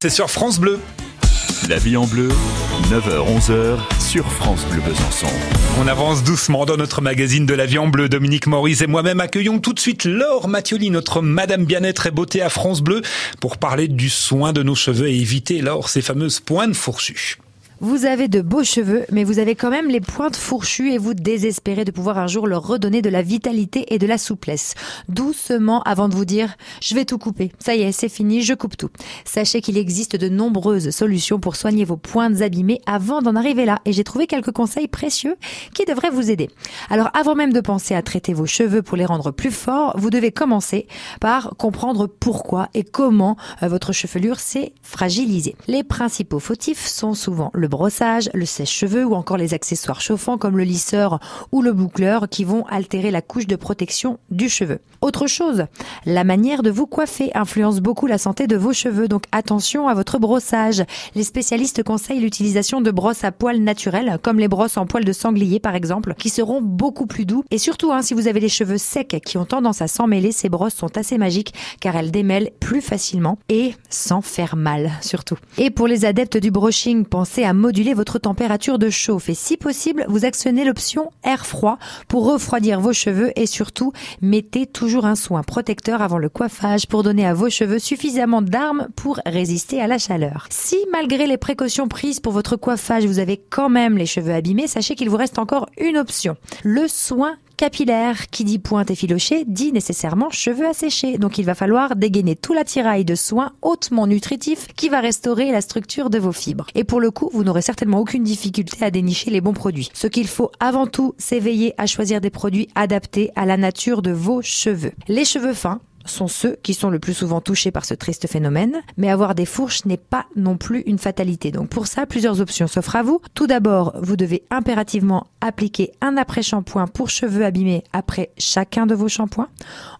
C'est sur France Bleu. La vie en bleu, 9h-11h sur France Bleu Besançon. On avance doucement dans notre magazine de la vie en bleu. Dominique Maurice et moi-même accueillons tout de suite Laure Mathioli, notre Madame Bien-être et Beauté à France Bleu, pour parler du soin de nos cheveux et éviter, Laure, ces fameuses pointes fourchues. Vous avez de beaux cheveux, mais vous avez quand même les pointes fourchues et vous désespérez de pouvoir un jour leur redonner de la vitalité et de la souplesse. Doucement avant de vous dire je vais tout couper. Ça y est, c'est fini, je coupe tout. Sachez qu'il existe de nombreuses solutions pour soigner vos pointes abîmées avant d'en arriver là et j'ai trouvé quelques conseils précieux qui devraient vous aider. Alors avant même de penser à traiter vos cheveux pour les rendre plus forts, vous devez commencer par comprendre pourquoi et comment euh, votre chevelure s'est fragilisée. Les principaux fautifs sont souvent le brossage, le sèche-cheveux ou encore les accessoires chauffants comme le lisseur ou le boucleur qui vont altérer la couche de protection du cheveu. Autre chose, la manière de vous coiffer influence beaucoup la santé de vos cheveux, donc attention à votre brossage. Les spécialistes conseillent l'utilisation de brosses à poils naturelles, comme les brosses en poils de sanglier par exemple, qui seront beaucoup plus doux. Et surtout, hein, si vous avez les cheveux secs qui ont tendance à s'emmêler, ces brosses sont assez magiques car elles démêlent plus facilement et sans faire mal surtout. Et pour les adeptes du brushing, pensez à moduler votre température de chauffe et si possible, vous actionnez l'option air froid pour refroidir vos cheveux et surtout, mettez toujours un soin protecteur avant le coiffage pour donner à vos cheveux suffisamment d'armes pour résister à la chaleur. Si malgré les précautions prises pour votre coiffage, vous avez quand même les cheveux abîmés, sachez qu'il vous reste encore une option. Le soin capillaire. Qui dit pointe effilochée dit nécessairement cheveux asséchés. Donc il va falloir dégainer tout l'attirail de soins hautement nutritifs qui va restaurer la structure de vos fibres. Et pour le coup, vous n'aurez certainement aucune difficulté à dénicher les bons produits. Ce qu'il faut avant tout, c'est veiller à choisir des produits adaptés à la nature de vos cheveux. Les cheveux fins, sont ceux qui sont le plus souvent touchés par ce triste phénomène, mais avoir des fourches n'est pas non plus une fatalité. Donc pour ça, plusieurs options s'offrent à vous. Tout d'abord, vous devez impérativement appliquer un après-shampoing pour cheveux abîmés après chacun de vos shampoings.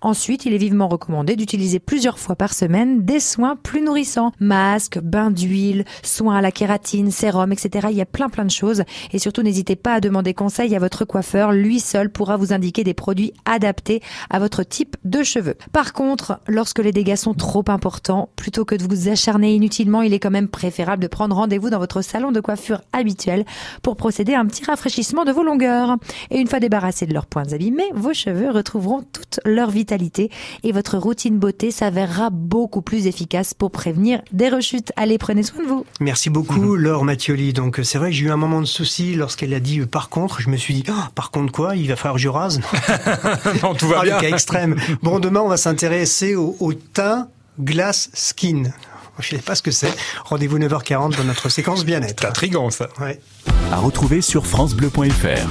Ensuite, il est vivement recommandé d'utiliser plusieurs fois par semaine des soins plus nourrissants. Masques, bains d'huile, soins à la kératine, sérum, etc. Il y a plein plein de choses. Et surtout, n'hésitez pas à demander conseil à votre coiffeur. Lui seul pourra vous indiquer des produits adaptés à votre type de cheveux. Par contre, lorsque les dégâts sont trop importants, plutôt que de vous acharner inutilement, il est quand même préférable de prendre rendez-vous dans votre salon de coiffure habituel pour procéder à un petit rafraîchissement de vos longueurs. Et une fois débarrassés de leurs points abîmés, vos cheveux retrouveront toute leur vitalité et votre routine beauté s'avérera beaucoup plus efficace pour prévenir des rechutes. Allez, prenez soin de vous. Merci beaucoup, Laure Mathioli. Donc, c'est vrai que j'ai eu un moment de souci lorsqu'elle a dit euh, par contre. Je me suis dit, oh, par contre quoi? Il va falloir que je rase? Non, tout va Ah, bien. le cas extrême. Bon, demain, on va s'intéresser au, au teint glace skin. Je ne sais pas ce que c'est. Rendez-vous 9h40 dans notre séquence bien-être. C'est intriguant ça. Ouais. À retrouver sur FranceBleu.fr.